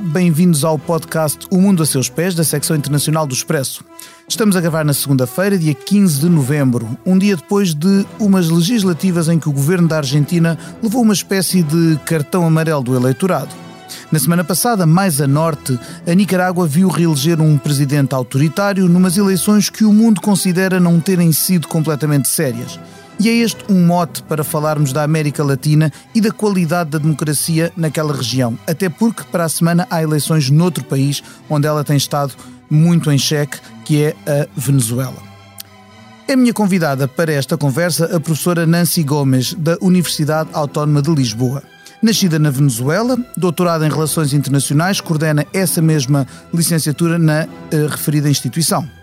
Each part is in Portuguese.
Bem-vindos ao podcast O Mundo a Seus Pés, da secção internacional do Expresso. Estamos a gravar na segunda-feira, dia 15 de novembro, um dia depois de umas legislativas em que o governo da Argentina levou uma espécie de cartão amarelo do eleitorado. Na semana passada, mais a norte, a Nicarágua viu reeleger um presidente autoritário numas eleições que o mundo considera não terem sido completamente sérias. E é este um mote para falarmos da América Latina e da qualidade da democracia naquela região, até porque para a semana há eleições noutro país onde ela tem estado muito em xeque, que é a Venezuela. É minha convidada para esta conversa a professora Nancy Gomes, da Universidade Autónoma de Lisboa. Nascida na Venezuela, doutorada em Relações Internacionais, coordena essa mesma licenciatura na uh, referida instituição.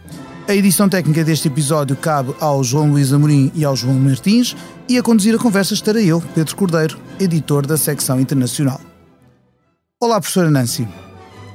A edição técnica deste episódio cabe ao João Luís Amorim e ao João Martins e a conduzir a conversa estarei eu, Pedro Cordeiro, editor da secção internacional. Olá, professora Nancy.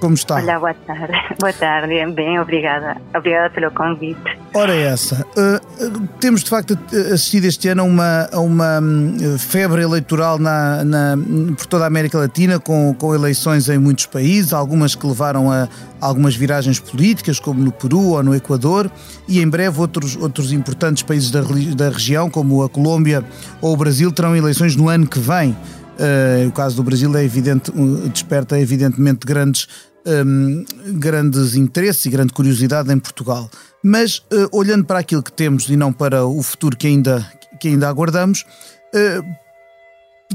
Como está? Olá, boa tarde. Boa tarde, bem, obrigada. Obrigada pelo convite. Ora, essa. Uh, temos de facto assistido este ano a uma, a uma hum, febre eleitoral na, na, por toda a América Latina, com, com eleições em muitos países, algumas que levaram a algumas viragens políticas, como no Peru ou no Equador, e em breve outros, outros importantes países da, da região, como a Colômbia ou o Brasil, terão eleições no ano que vem. Uh, o caso do Brasil é evidente, desperta evidentemente grandes um, grandes interesses e grande curiosidade em Portugal. Mas uh, olhando para aquilo que temos e não para o futuro que ainda, que ainda aguardamos, uh,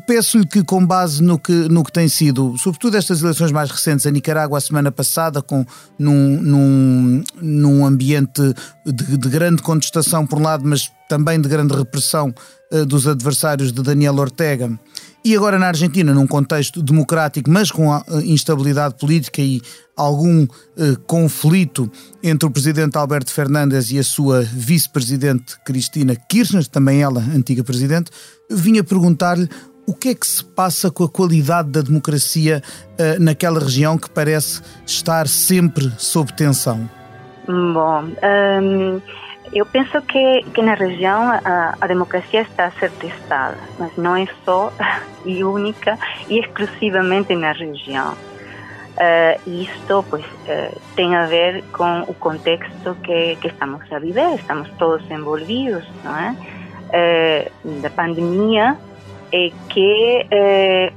peço-lhe que, com base no que, no que tem sido, sobretudo estas eleições mais recentes, a Nicarágua a semana passada, com, num, num, num ambiente de, de grande contestação por um lado, mas também de grande repressão uh, dos adversários de Daniel Ortega, e agora na Argentina, num contexto democrático, mas com instabilidade política e algum eh, conflito entre o presidente Alberto Fernandes e a sua vice-presidente Cristina Kirchner, também ela antiga presidente, vinha perguntar-lhe o que é que se passa com a qualidade da democracia eh, naquela região que parece estar sempre sob tensão. Bom, um eu penso que, que na região a, a, democracia está a ser testada, mas não é só e única e exclusivamente na região. Uh, isto pues, uh, tem a ver com o contexto que, que estamos a viver, estamos todos envolvidos, não é? Uh, da pandemia é que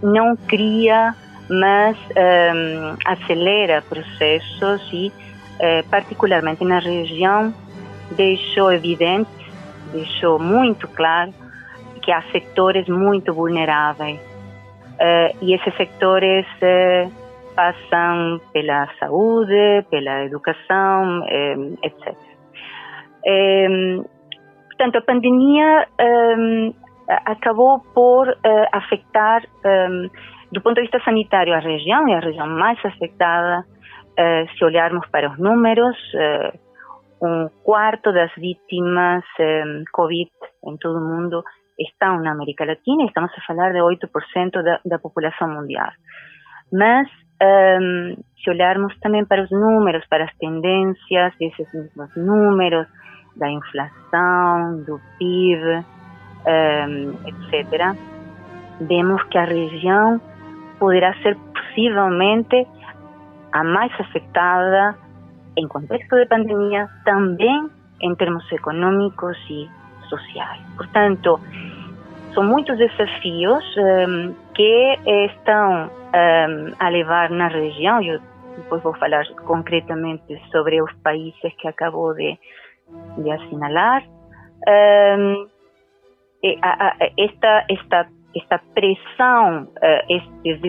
não cria, mas um, acelera processos e, particularmente na região, deixou evidente, deixou muito claro que há setores muito vulneráveis uh, e esses setores uh, passam pela saúde, pela educação, um, eh, etc. Um, portanto, a pandemia um, acabou por uh, afetar, do ponto de vista sanitário, a região, e a região mais afetada, se olharmos para os números, um quarto das vítimas um, Covid em todo o mundo estão na América Latina, estamos a falar de 8% da, da população mundial. Mas, um, se olharmos também para os números, para as tendências desses mesmos números, da inflação, do PIB, um, etc., vemos que a região poderá ser possivelmente a mais afetada en contexto de pandemia, también en términos económicos y sociales. Por tanto, son muchos desafíos um, que estão um, a levar na região, eu depois vou falar concretamente sobre os países que acabo de, de assinalar, a, esta, esta, esta pressão, uh, estes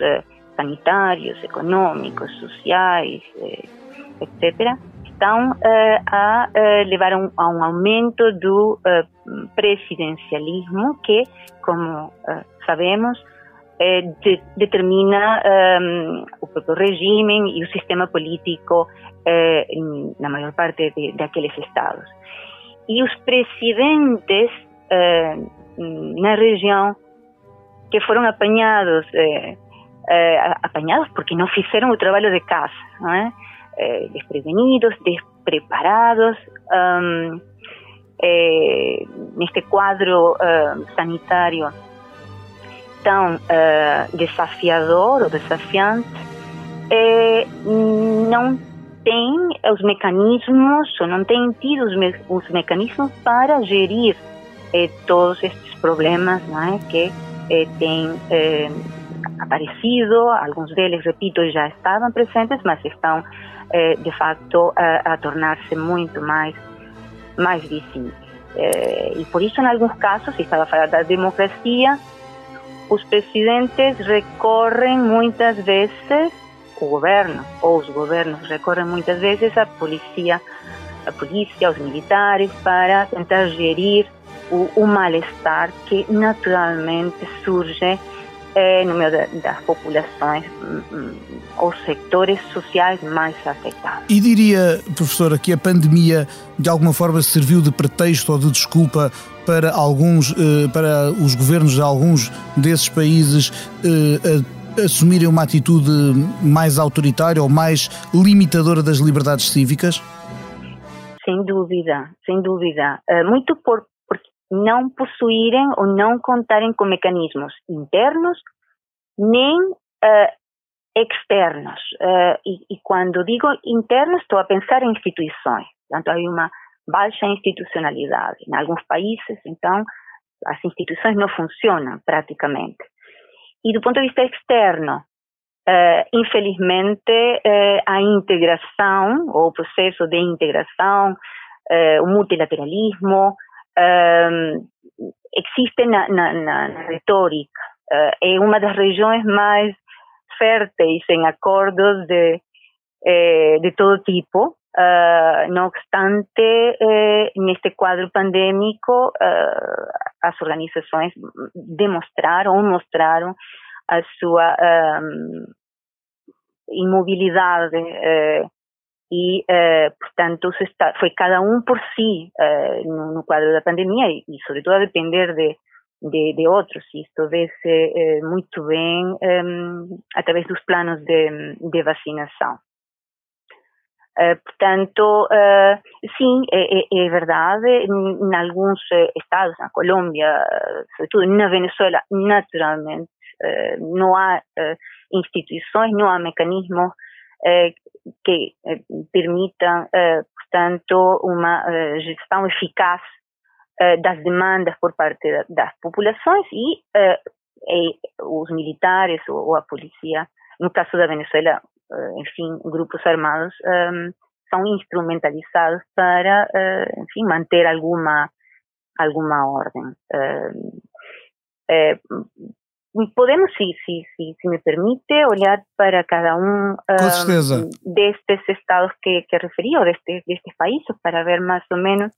uh, sanitários, econômicos, sociais, etc., estão a levar a um aumento do presidencialismo que, como sabemos, de, determina um, o próprio regime e o sistema político na maior parte de, daqueles estados. E os presidentes na região que foram apanhados, apanhados porque não fizeram o trabalho de casa, não é? eh, desprevenidos, despreparados um, eh, neste quadro uh, sanitário tão uh, desafiador ou desafiante, não tem os mecanismos, ou não tem tido os, me os mecanismos para gerir eh, todos estes problemas não é? que eh, têm eh, aparecido, alguns deles, repito, já estavam presentes, mas estão, eh, de facto, a, a tornar-se muito mais, mais visíveis. Eh, e por isso, em alguns casos, se estava a falar da democracia, os presidentes recorrem muitas vezes, o governo ou os governos recorrem muitas vezes à polícia, a polícia, aos militares para tentar gerir o, o mal-estar que naturalmente surge eh, no meio da, das populações ou setores sociais mais afetados. E diria, professora, que a pandemia de alguma forma serviu de pretexto ou de desculpa para alguns, eh, para os governos de alguns desses países eh, assumirem uma atitude mais autoritária ou mais limitadora das liberdades cívicas? Sem dúvida, sem dúvida. Muito por não possuírem ou não contarem com mecanismos internos nem uh, externos. Uh, e, e, quando digo internos, estou a pensar em instituições. Portanto, há uma baixa institucionalidade. Em alguns países, então, as instituições não funcionam praticamente. E do ponto de vista externo, uh, infelizmente, a integração, ou o processo de integração, o multilateralismo, existe na, retórica. Uh, é uma das regiões mais férteis em acordos de, eh, de todo tipo. Uh, no obstante, eh, neste quadro pandêmico, uh, as organizações demonstraram, mostraram a sua um, imobilidade e, uh, portanto, está, foi cada um por si uh, no, no, quadro da pandemia e, e, sobretudo, a depender de, de, de outros. Isto vê-se uh, muito bem um, através dos planos de, de vacinação. portanto, sim, é, é, verdade, em, em alguns estados, na Colômbia, sobretudo na Venezuela, naturalmente, não há instituições, não há mecanismos eh, que eh, permitam, eh, portanto, uma gestão eficaz das demandas por parte das populações e, e os militares ou, a polícia, no caso da Venezuela, enfim, grupos armados, são instrumentalizados para, enfim, manter alguma alguma ordem podemos, sim, sim, sim, se me permite, olhar para cada um um, destes estados que, que referi, ou destes, destes países, para ver mais ou menos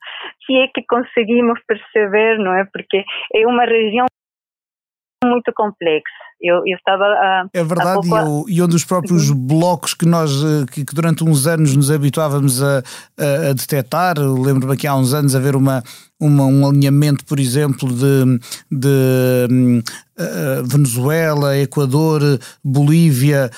se é que conseguimos perceber, não é? Porque é uma região muito complexa. Eu, eu estava a, É verdade, pouco... e, e um dos próprios uhum. blocos que nós, eh, que, que, durante uns anos nos habituávamos a, a, a detectar, lembro-me aqui há uns anos haver uma, uma, um alinhamento, por exemplo, de, de uh, Venezuela, Equador, Bolívia,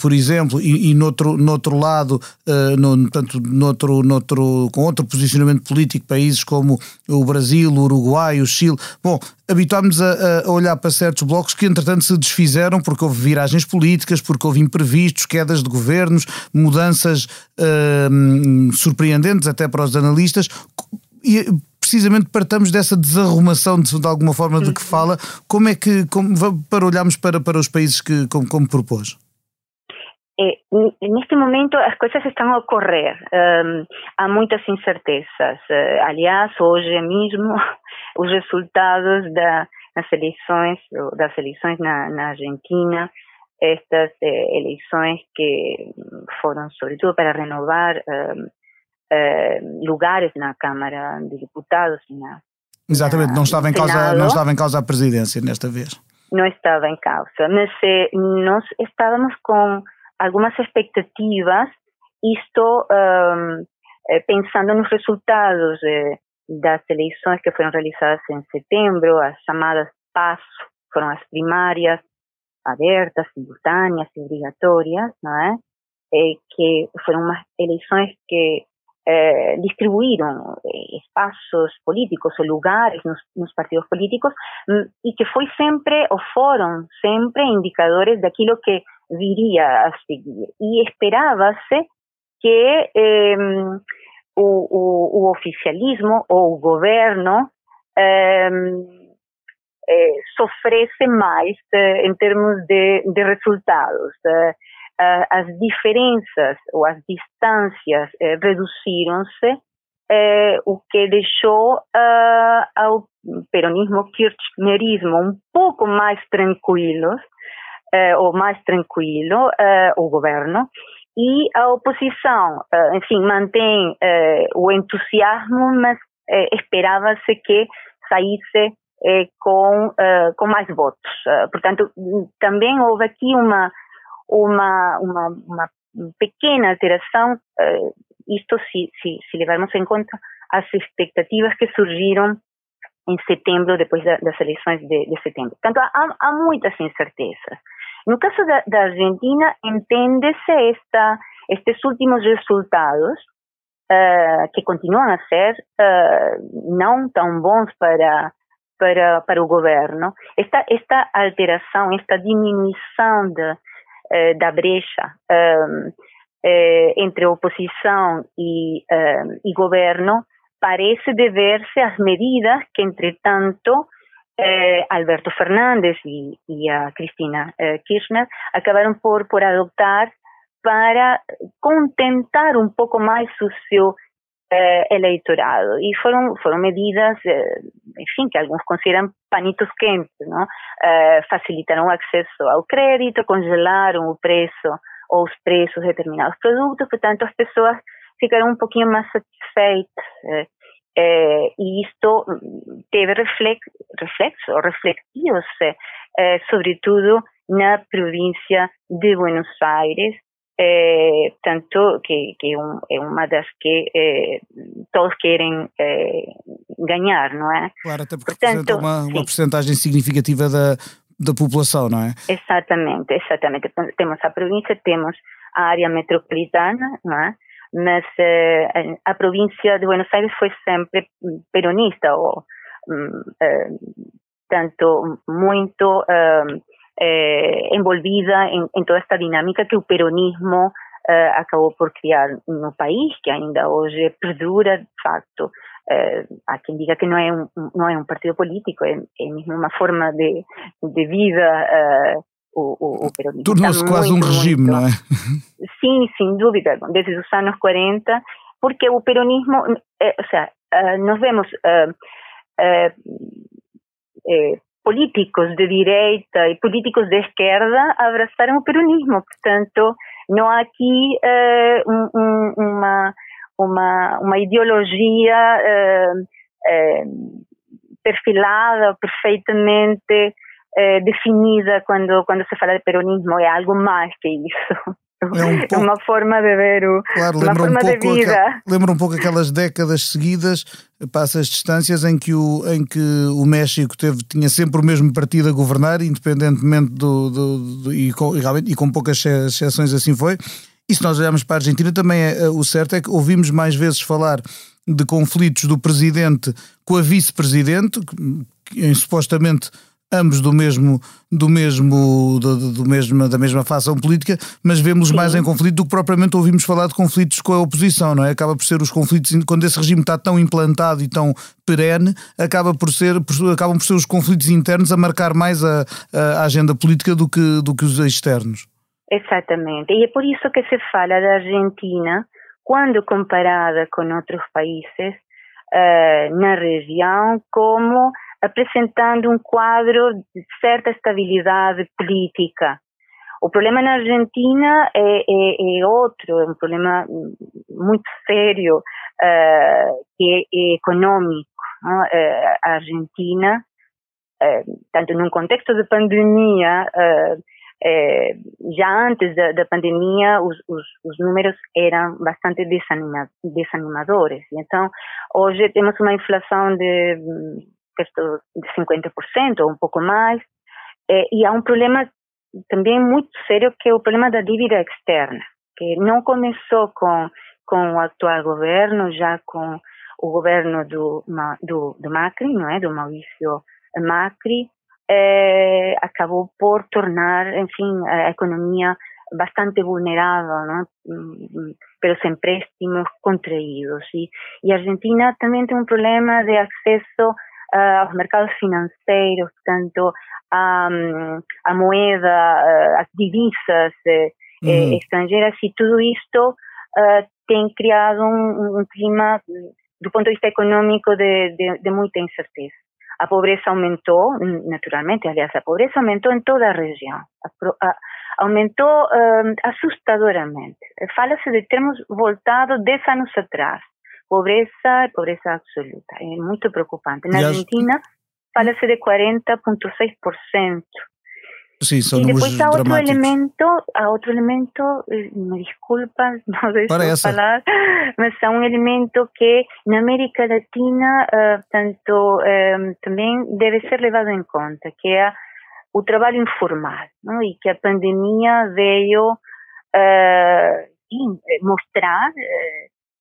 por exemplo, e, e noutro, noutro lado, uh, no, portanto, noutro, noutro, com outro posicionamento político, países como o Brasil, o Uruguai, o Chile. Bom, habituámos a, a, olhar para certos blocos que, entretanto, se desfizeram porque houve viragens políticas, porque houve imprevistos, quedas de governos, mudanças uh, surpreendentes até para os analistas. E precisamente partamos dessa desarrumação de, de alguma forma de que uhum. fala, como é que, como, para olharmos para, para os países que, como, como propôs? É, neste momento as coisas estão a ocorrer, um, há muitas incertezas. Uh, aliás, hoje mesmo os resultados da, das eleições, das eleições na, na Argentina, estas eh, eleições que foram sobretudo para renovar eh, lugares na Câmara de Deputados. Na, Exatamente, não estava, em causa, não estava em causa a presidência nesta vez. Não estava em causa, mas nós estávamos com algumas expectativas, isto um, pensando nos resultados eh, das eleições que foram realizadas em setembro, as chamadas PASO, foram as primárias abertas, simultâneas e obrigatórias, não é? que foram umas eleições que eh, distribuíram eh, espaços políticos ou lugares nos, nos partidos políticos e que foi sempre, ou foram sempre indicadores daquilo que viria a seguir. E esperava-se que eh, o, o, o, oficialismo ou o governo eh, eh, sofresse mais eh, em termos de, de resultados. uh, as diferenças ou as distâncias uh, reduziram-se, uh, o que deixou ao peronismo kirchnerismo um pouco mais tranquilos, ou mais tranquilo, o governo, e a oposição, enfim, mantém o entusiasmo, mas esperava-se que saísse com, com mais votos. portanto, também houve aqui uma uma, uma, uma pequena alteração, isto se, se, se levarmos em conta as expectativas que surgiram em setembro, depois da, das eleições de, de setembro. Portanto, há, há, muitas incertezas. No caso da, da Argentina, entende-se estes últimos resultados, uh, que continuam a ser uh, não tão bons para, para, para o governo, esta, esta alteração, esta diminuição de, eh, da brecha eh, entre oposição e, e governo parece dever-se às medidas que, entretanto, eh, Alberto Fernandes e, e a Cristina eh, Kirchner acabaram por, por adoptar para contentar um pouco mais o seu eh, eleitorado. E foram, foram medidas, eh, enfim, que alguns consideram panitos quentes, não? Eh, facilitaram o acesso ao crédito, congelaram o preço ou os preços de determinados produtos, portanto as pessoas ficaram um pouquinho mais satisfeitas. Eh, e isto teve reflex, reflexo, refletiu-se, eh, sobretudo na província de Buenos Aires, eh, tanto que, que um, é uma das que eh, todos querem eh, ganhar, não é? Claro, até porque Portanto, representa uma, uma porcentagem significativa da, da população, não é? Exatamente, exatamente. Temos a província, temos a área metropolitana, não é? Mas eh, a província de Buenos Aires foi sempre peronista, ou um, eh, tanto muito eh, eh, envolvida em, em, toda esta dinâmica que o peronismo eh, acabou por criar no país, que ainda hoje perdura, de facto. Eh, há quem diga que não é um, não é um partido político, é, é mesmo uma forma de, de vida eh, o, o, o, peronismo. Tornou-se quase um regime, muito, não é? Sim, sem dúvida, desde os anos 40, porque o peronismo, eh, ou seja, eh, nós vemos eh, políticos de direita e políticos de esquerda abraçaram o peronismo. Portanto, não há aqui um, um, uma, uma, uma ideologia perfilada, perfeitamente definida quando, quando se fala de peronismo. É algo mais que isso. É um pouco, uma forma de ver o, claro, uma forma um de vida. Aquel, lembra um pouco aquelas décadas seguidas, passa as distâncias em que o, em que o México teve, tinha sempre o mesmo partido a governar, independentemente do, do, do e, com, e, com poucas exceções assim foi. E se nós olharmos para a Argentina, também é, é, o certo é que ouvimos mais vezes falar de conflitos do presidente com a vice-presidente, em supostamente ambos do mesmo do mesmo do, do mesmo da mesma facção política, mas vemos Sim. mais em conflito do que propriamente ouvimos falar de conflitos com a oposição, não é? Acaba por ser os conflitos quando esse regime está tão implantado e tão perene, acaba por ser por, acabam por ser os conflitos internos a marcar mais a, a agenda política do que do que os externos. Exatamente. E é por isso que se fala da Argentina quando comparada com outros países uh, na região como apresentando um quadro de certa estabilidade política. O problema na Argentina é, é, é outro, é um problema muito sério, uh, que é econômico. Uh, a Argentina, uh, tanto num contexto de pandemia, já antes da, da pandemia, os, os, os, números eram bastante desanima, desanimadores. Então, hoje temos uma inflação de perto de 50% ou um pouco mais. É, e há um problema também muito sério que é o problema da dívida externa, que não começou com, com o atual governo, já com o governo do, do, do Macri, não é? Do Maurício Macri, eh, acabou por tornar, enfim, a economia bastante vulnerável ¿no? pelos empréstimos contraídos. E, e a Argentina também tem um problema de acesso uh, aos mercados financeiros, tanto a, a moeda, uh, as divisas eh, eh, estrangeiras, e tudo isto uh, tem criado um, um, clima, do ponto de vista econômico, de, de, de muita incerteza. A pobreza aumentou, naturalmente, aliás, a pobreza aumentou em toda a região. A, a, aumentou assustadoramente. Fala-se de termos voltado 10 anos atrás. Pobreza, pobreza absoluta. É muito preocupante. Na Argentina, fala-se de 40,6%. Sim, são e depois há outro elemento, há outro elemento, eh, me desculpa, não deixo falar, mas há um elemento que na América Latina, uh, portanto, uh, também deve ser levado em conta, que é o trabalho informal, não? e que a pandemia veio uh, sim,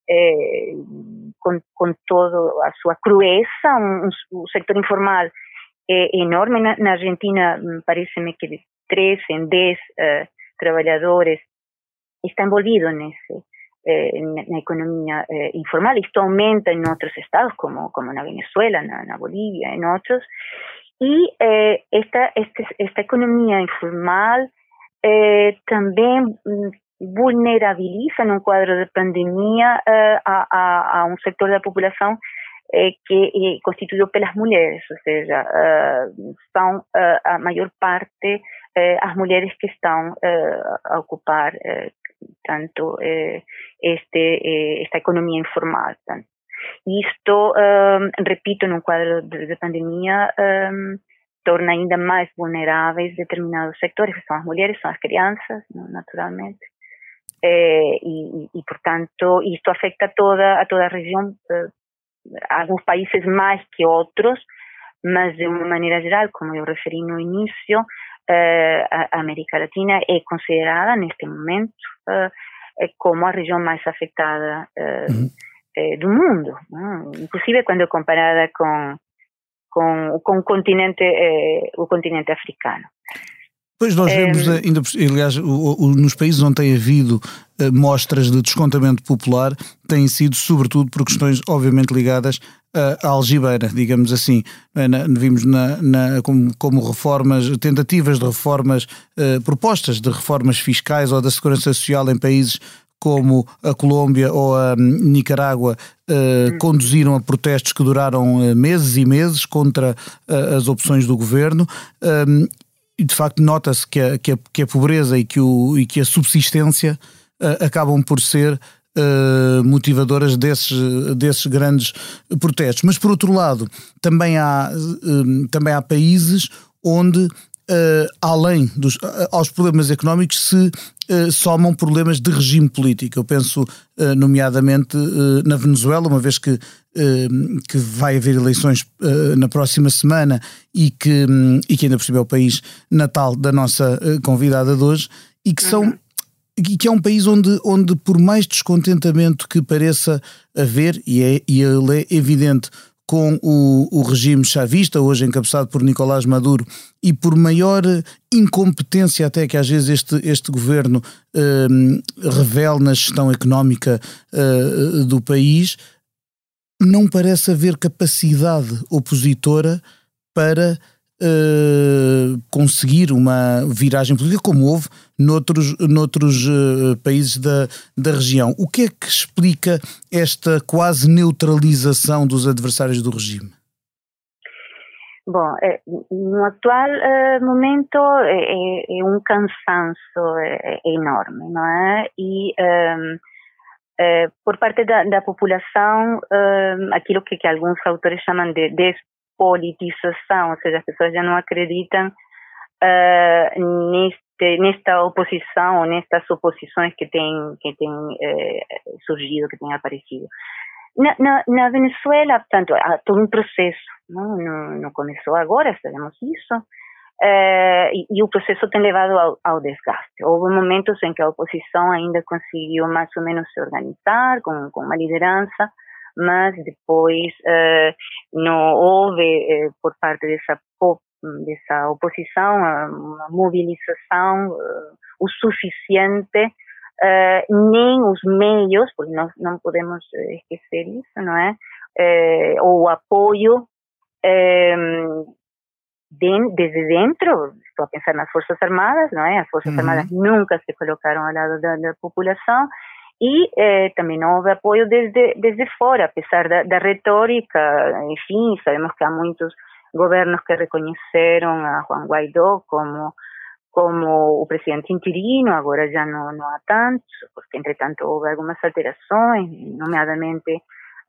mostrar com, com toda a sua crueza, um, o setor informal é enorme. Na, na Argentina, mm, parece-me que de 3 em 10 uh, trabalhadores está envolvido nesse, eh, na economia eh, informal. Isto aumenta em outros estados, como, como na Venezuela, na, na Bolívia, em outros. E eh, esta, este, esta economia informal eh, mm, vulnerabiliza num quadro de pandemia eh, a, a, a, um setor da população eh, que é constituído pelas mulheres, ou seja, uh, são uh, a maior parte uh, as mulheres que estão a ocupar tanto este, esta economia informal. Isto, repito, num quadro de, de pandemia, torna ainda mais vulneráveis determinados sectores, que são as mulheres, são as crianças, naturalmente. E, e, portanto, isto afeta toda a toda a região alguns países mais que outros, mas de uma maneira geral, como eu referi no início, uh, a América Latina é considerada neste momento uh, como a região mais afetada uh, uhum. do mundo, inclusive quando comparada com com, com o continente o continente africano. Pois nós vemos, é... ainda, aliás, o, o, nos países onde tem havido uh, mostras de descontamento popular, têm sido sobretudo por questões obviamente ligadas uh, à algibeira, digamos assim. Na, vimos na, na, como, como, reformas, tentativas de reformas, uh, propostas de reformas fiscais ou da segurança social em países como a Colômbia ou a Nicarágua uh, conduziram a protestos que duraram meses e meses contra as opções do governo e de facto nota-se que a, que, a, que a pobreza e que, o, e que a subsistência uh, acabam por ser uh, motivadoras desses, desses grandes protestos. Mas por outro lado, também há, uh, também há países onde além dos aos problemas económicos se somam problemas de regime político. Eu penso nomeadamente na Venezuela, uma vez que, que vai haver eleições na próxima semana e que, um, e que ainda por cima é o país natal da nossa convidada de hoje, e que são. Uhum. E que é um país onde, onde, por mais descontentamento que pareça haver, e, é, e ele é evidente com o, o, regime chavista, hoje encabeçado por Nicolás Maduro, e por maior incompetência até que às vezes este, este governo eh, revela na gestão económica eh, do país, não parece haver capacidade opositora para uh, conseguir uma viragem política, como houve noutros, noutros uh, países da, da região. O que é que explica esta quase neutralização dos adversários do regime? Bom, eh, no atual eh, momento é, é, um cansaço é, enorme, não é? E um, ehm, por parte da, da população, um, aquilo que, que, alguns autores chamam de politização, ou seja, as pessoas já não acreditam uh, neste, nesta oposição ou nestas oposições que têm eh, surgido, que têm aparecido. Na, Venezuela, portanto, há todo um processo, não, não, não começou agora, sabemos isso, Uh, e, e, o processo tem levado ao, ao, desgaste. Houve momentos em que a oposição ainda conseguiu mais ou menos se organizar com, com uma liderança, mas depois uh, não houve, uh, por parte dessa, dessa oposição, uma mobilização o suficiente, nem os meios, porque nós não podemos esquecer isso, não é? ou o apoio de, desde dentro, estou a pensar nas Forças Armadas, não é? As Forças uhum. Armadas nunca se colocaram ao lado da, da população e eh, também não houve apoio desde, desde fora, apesar da, da retórica, enfim, sabemos que há muitos governos que reconheceram a Juan Guaidó como como o presidente interino, agora já não, não há tantos, porque entretanto houve algumas alterações, nomeadamente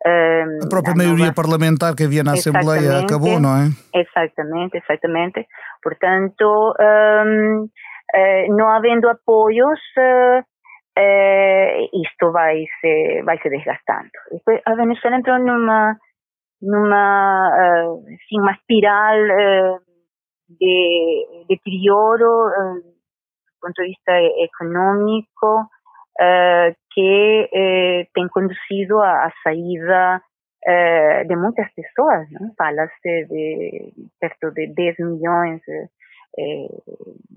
a própria maioria nova... parlamentar que havia na Assembleia acabou, não é? Exatamente, exatamente. Portanto, um, uh, eh, não havendo apoios, uh, uh, isto vai se, vai se desgastando. Depois, a Venezuela entrou numa, numa assim, uma espiral de deterioro do ponto de vista econômico, uh, que eh, tem conduzido à, saída eh, de muitas pessoas. Fala-se de perto de 10 milhões.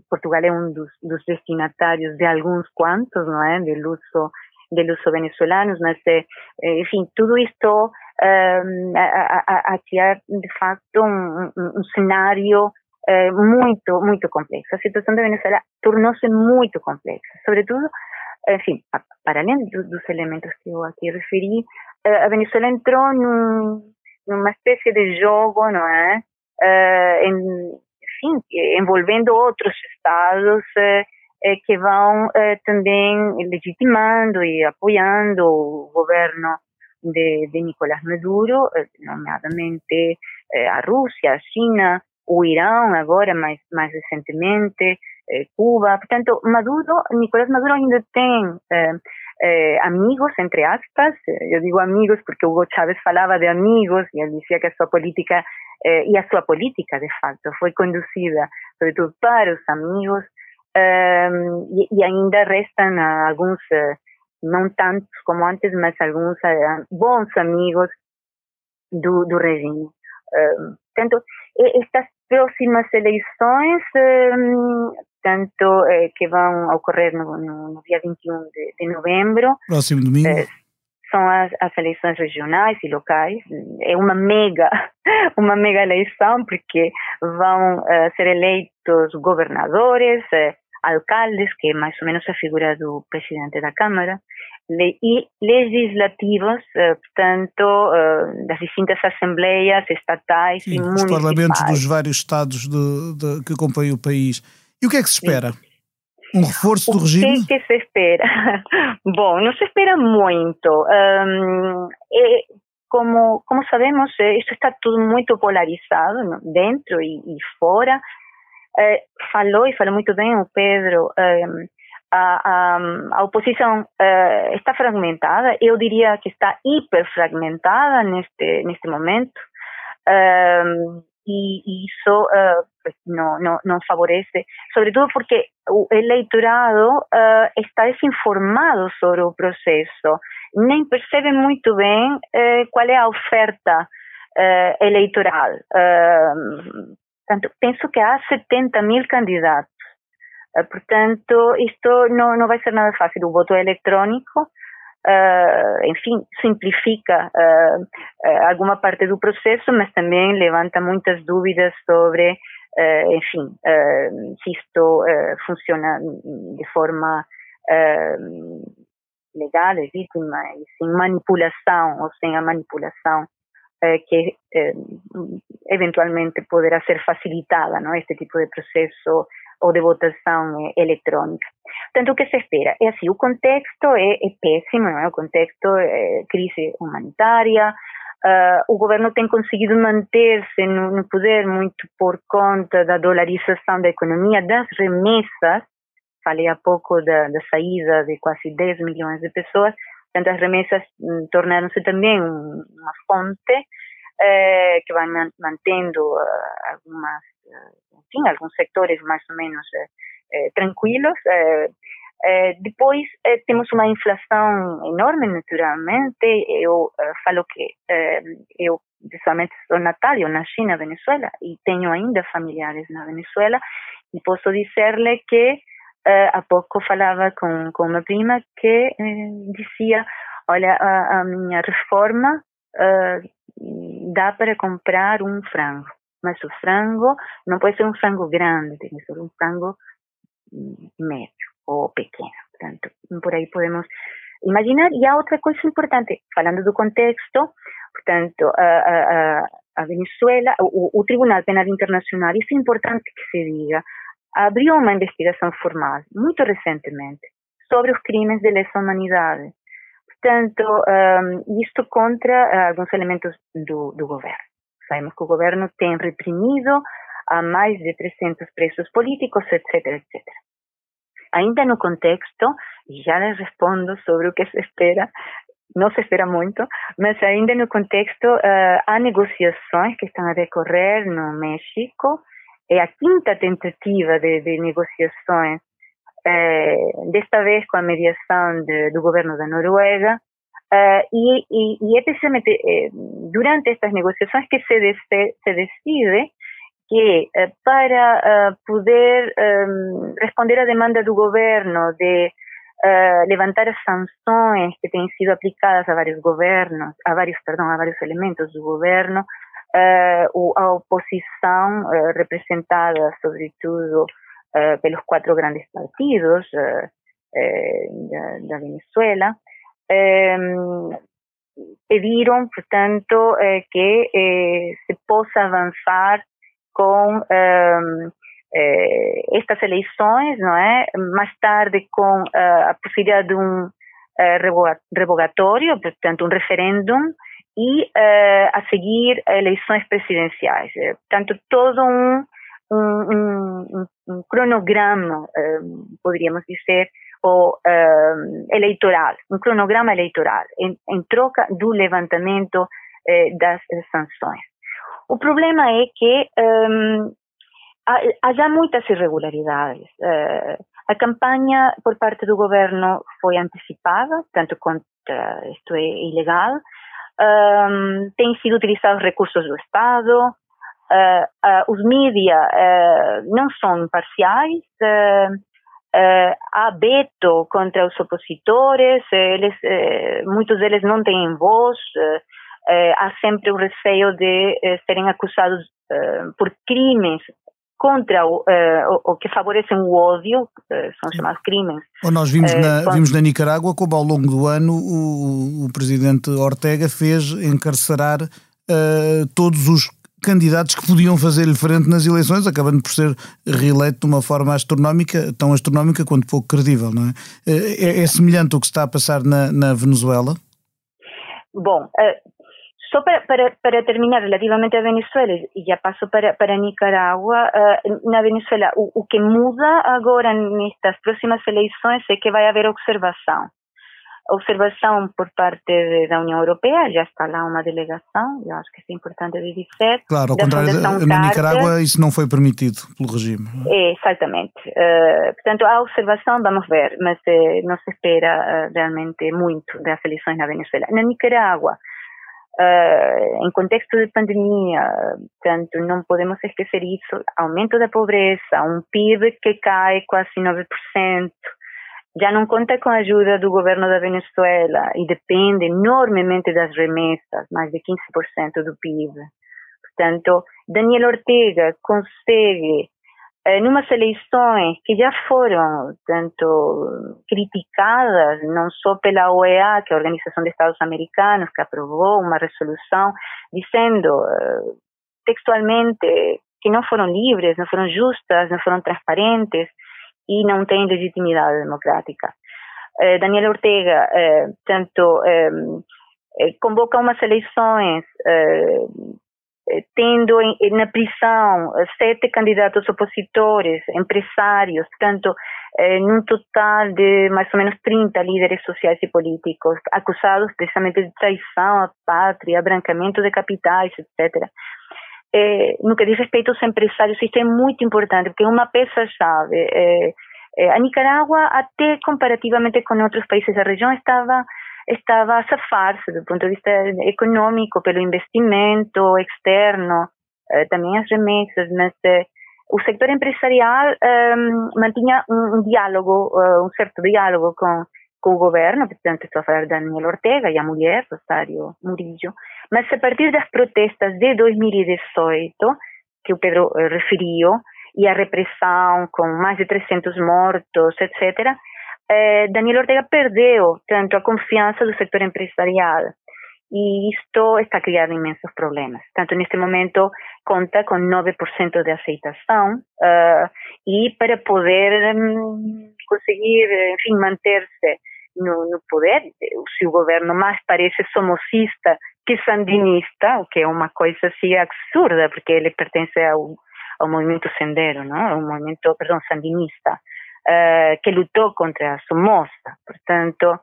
Portugal é um dos, dos, destinatários de alguns quantos, não é? Do uso, do uso venezolanos, mas, enfim, tudo isto a, a, a, criar, de facto, um, um, um cenário muito, muito complexo. A situação da Venezuela tornou-se muito complexa, sobretudo enfim, para além dos elementos que eu aqui referi, a Venezuela entrou num, numa espécie de jogo, não é? Uh, em, enfim, envolvendo outros estados uh, que vão uh, também legitimando e apoiando o governo de, de Nicolás Maduro, nomeadamente a Rússia, a China, o Irão agora mais, mais recentemente, eh, Cuba. Portanto, Maduro, Nicolás Maduro ainda tem eh, eh, amigos, entre aspas, eu digo amigos porque Hugo Chávez falava de amigos e ele dizia que a sua política, e a sua política, de facto, foi conduzida, sobretudo, para os amigos, e, e, ainda restam alguns, não tantos como antes, mas alguns bons amigos do, do regime. portanto, estas próximas eleições tanto eh, que vão ocorrer no, no, no dia 21 de, de novembro. Próximo domingo. Eh, são as, as, eleições regionais e locais. É uma mega, uma mega eleição porque vão eh, ser eleitos governadores, alcaldes, que é mais ou menos a figura do presidente da Câmara, e legislativos, eh, portanto, eh, das distintas assembleias estatais Sim, e municipais. Os parlamentos dos vários estados de, de, que acompanham o país. E o que é que se espera? Um reforço do regime? O que, é que se espera? Bom, não se espera muito. Um, é, como, como sabemos, isto está tudo muito polarizado, dentro e, e fora. É, falou, e falou muito bem o Pedro, um, a, a, a, oposição uh, está fragmentada, eu diria que está hiperfragmentada neste, neste momento. Y, eso uh, pues no, no, no favorece, sobre todo porque el eleitorado está desinformado sobre o processo, nem percebe muito bem qual é a oferta eleitoral. Portanto, penso que há 70 mil candidatos. Uh, portanto, isto não, não vai ser nada fácil. O voto eletrônico uh, enfim, simplifica uh, alguma parte do processo, mas também levanta muitas dúvidas sobre, enfim, se isto funciona de forma legal, legítima e sem manipulação ou sem a manipulação que eventualmente poderá ser facilitada, não? Este tipo de processo ou de votação eletrónica. Portanto, o que se espera? É assim, o contexto é, é péssimo, não é? O contexto é crise humanitária, uh, o governo tem conseguido manter-se no, no, poder muito por conta da dolarização da economia, das remessas, falei há pouco da, da saída de quase 10 milhões de pessoas, portanto as remessas hum, tornaram-se também uma fonte eh, que vai mantendo algumas enfim, alguns sectores mais ou menos tranquilos. depois temos uma inflação enorme, naturalmente. Eu falo que eu pessoalmente sou natal, na Venezuela, e tenho ainda familiares na Venezuela, e posso dizer-lhe que há pouco falava com, com uma prima que uh, dizia, olha, a, a minha reforma uh, dá para comprar um frango, mas o frango não pode ser um frango grande, tem que ser um frango médio ou pequeno. Portanto, por aí podemos imaginar. E há outra coisa importante, falando do contexto, portanto, a, a, a Venezuela, o, o Tribunal Penal Internacional, isso é importante que se diga, abriu uma investigação formal, muito recentemente, sobre os crimes de lesa humanidade. Portanto, um, isto contra uh, alguns elementos do, do governo. Sabemos que o governo tem reprimido a mais de 300 presos políticos, etc, etc. Ainda no contexto, e já les respondo sobre o que se espera, não se espera muito, mas ainda no contexto, uh, há negociações que estão a decorrer no México é a quinta tentativa de, de negociações, eh, desta vez com a mediação de, do governo da Noruega, eh, e, e, e, é precisamente eh, durante estas negociações que se, se decide que para poder ehm, responder à demanda do governo de eh, levantar as sanções que têm sido aplicadas a vários governos, a vários, perdão, a vários elementos do governo, uh, a oposição uh, representada sobretudo uh, pelos quatro grandes partidos da, Venezuela pediram, portanto, que se possa avançar com estas eleições, não é? Mais tarde com a possibilidade de um revogatório, portanto, um referêndum e uh, a seguir eleições presidenciais. Eh, portanto, todo um, um, um, um cronograma, uh, poderíamos dizer, ou eleitoral, um cronograma eleitoral, em, em troca do levantamento das sanções. O problema é que há, já muitas irregularidades. a campanha por parte do governo foi antecipada, tanto quanto isto é ilegal, um, têm sido utilizados recursos do Estado, uh, uh, os mídias uh, não são imparciais, há veto contra os opositores, eles, muitos deles não têm voz, há sempre o receio de serem acusados por crimes contra o, uh, o, que favorecem o ódio, uh, são chamados crimes. Ou nós vimos, uh, na, vimos na Nicarágua como ao longo do ano o, o presidente Ortega fez encarcerar todos os candidatos que podiam fazer-lhe frente nas eleições, acabando por ser reeleito de uma forma astronómica, tão astronómica quanto pouco credível, não é? É, é semelhante ao que está a passar na, na Venezuela? Bom, Só para, para, para, terminar relativamente a Venezuela e já passo para, para Nicarágua, uh, na Venezuela o, o, que muda agora nestas próximas eleições é que vai haver observação. Observação por parte de, da União Europeia, já está lá uma delegação, eu acho que isso é importante de dizer. Claro, ao contrário de, na Nicarágua isso não foi permitido pelo regime. É, exatamente. Uh, portanto, a observação, vamos ver, mas uh, não se espera realmente muito das eleições na Venezuela. Na Nicarágua, Em contexto de pandemia, portanto, não podemos esquecer isso, aumento da pobreza, um PIB que cai quase 9%, já não conta com a ajuda do governo da Venezuela e depende enormemente das remessas, mais de 15% do PIB. Portanto, Daniel Ortega consegue eh, numas eleições que já foram tanto criticadas não só pela OEA, que é a Organização de Estados Americanos, que aprovou uma resolução dizendo eh, textualmente que não foram livres, não foram justas, não foram transparentes e não têm legitimidade democrática. Eh, Daniel Ortega, tanto convoca umas eleições tendo na prisão eh, sete candidatos opositores, empresários, portanto, eh, num total de mais ou menos 30 líderes sociais e políticos, acusados precisamente de traição à pátria, abrancamento de capitais, etc. no que diz respeito aos empresários, isso é muito importante, porque é uma peça-chave. A Nicarágua, até comparativamente com outros países da região, estava estava a safar-se do ponto de vista econômico pelo investimento externo, eh, também as remessas, mas eh, o setor empresarial ehm, mantinha um, um diálogo, uh, um certo diálogo com, com o governo, portanto estou a falar de Daniel Ortega e a mulher, Rosário Murillo, mas a partir das protestas de 2018, que o Pedro referiu, e a repressão com mais de 300 mortos, etc., eh, Daniel Ortega perdeu tanto a confiança do setor empresarial e isto está a criar imensos problemas. Tanto neste momento conta com 9% de aceitação uh, e para poder um, conseguir, enfim, manter-se no, no, poder, se o governo mais parece somocista que sandinista, o que é uma coisa assim absurda, porque ele pertence ao, ao movimento sendero, não? ao movimento, perdão, sandinista, uh, que lutou contra a Somoza. Portanto,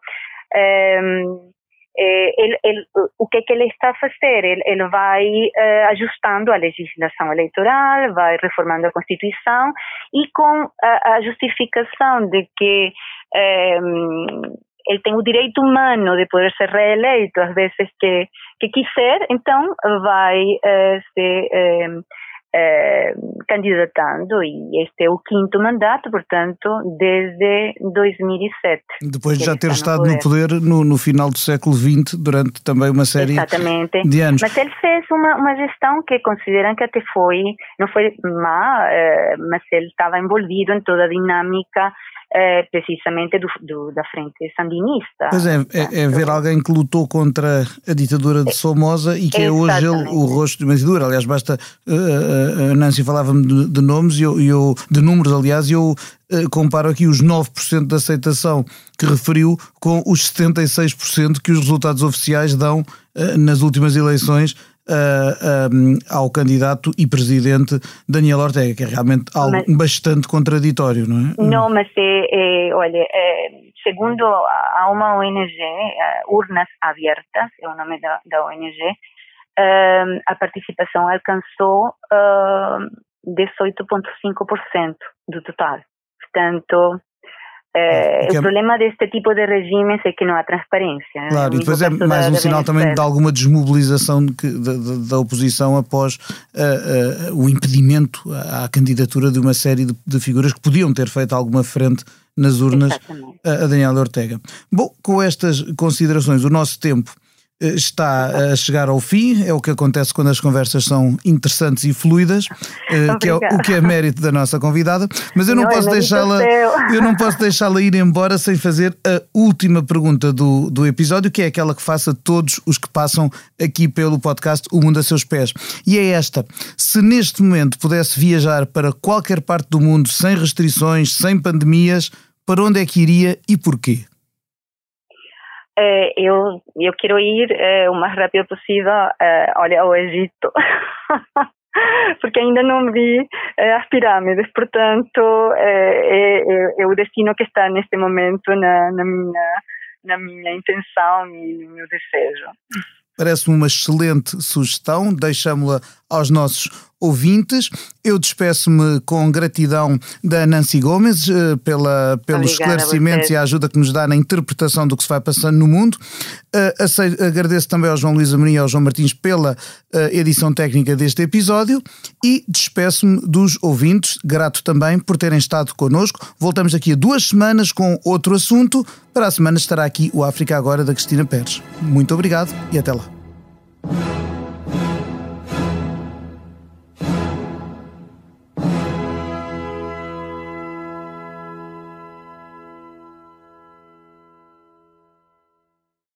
um, ele, ele, o que, que ele está a fazer? Ele, ele vai eh, ajustando a legislação eleitoral, vai reformando a Constituição e com a, a justificação de que eh, ele tem o direito humano de poder ser reeleito às vezes que, que quiser, então vai se eh, candidatando e este é o quinto mandato, portanto, desde 2007. Depois de já ter estado no poder, no, poder no, no, final do século XX, durante também uma série Exatamente. de anos. Mas ele fez uma, uma gestão que consideram que até foi, não foi má, eh, mas ele estava envolvido em toda a dinâmica é, precisamente do, do, da frente sandinista. Pois é, é, é, ver alguém que lutou contra a ditadura de Somoza e que é hoje ele, o rosto de uma ditadura. Aliás, basta. Uh, a Nancy falava-me de, de, nomes, e eu, eu, de números, aliás, e eu uh, comparo aqui os 9% de aceitação que referiu com os 76% que os resultados oficiais dão uh, nas últimas eleições uh, um, ao candidato e presidente Daniel Ortega, que é realmente algo mas, bastante contraditório, não é? Não, mas é, é olha, é, segundo a uma ONG, Urnas Abertas, é o nome da, da ONG, a participação alcançou 18,5% do total. Portanto, é, o é... problema deste tipo de regimes é que não há transparência. Né? Claro, e depois é mais um sinal também de alguma desmobilização de que, da, da, oposição após uh, uh, o impedimento à, à, candidatura de uma série de, de, figuras que podiam ter feito alguma frente nas urnas a, a Daniel Ortega. Bom, com estas considerações, o nosso tempo eh, está a chegar ao fim, é o que acontece quando as conversas são interessantes e fluidas, eh, que é o que é mérito da nossa convidada, mas eu não, não posso é deixá-la eu não posso deixá-la ir embora sem fazer a última pergunta do, do episódio, que é aquela que faça todos os que passam aqui pelo podcast O Mundo a Seus Pés. E é esta: se neste momento pudesse viajar para qualquer parte do mundo sem restrições, sem pandemias, para onde é que iria e porquê? Eh, eu, eu quero ir eh, o mais rápido possível, eh, olha, ao Egito. porque ainda não vi as pirâmides, portanto é, é, é, o destino que está neste momento na, na, minha, na minha intenção e no meu desejo. Parece-me uma excelente sugestão, deixamos-la aos nossos ouvintes. Eu despeço-me com gratidão da Nancy Gomes eh, pela, pelos Obrigada esclarecimentos e a ajuda que nos dá na interpretação do que se vai passando no mundo. Uh, agradeço também ao João Luís Amorim e ao João Martins pela uh, edição técnica deste episódio e despeço-me dos ouvintes, grato também por terem estado connosco. Voltamos daqui a duas semanas com outro assunto. Para a semana estará aqui o África Agora da Cristina Pérez. Muito obrigado e até lá.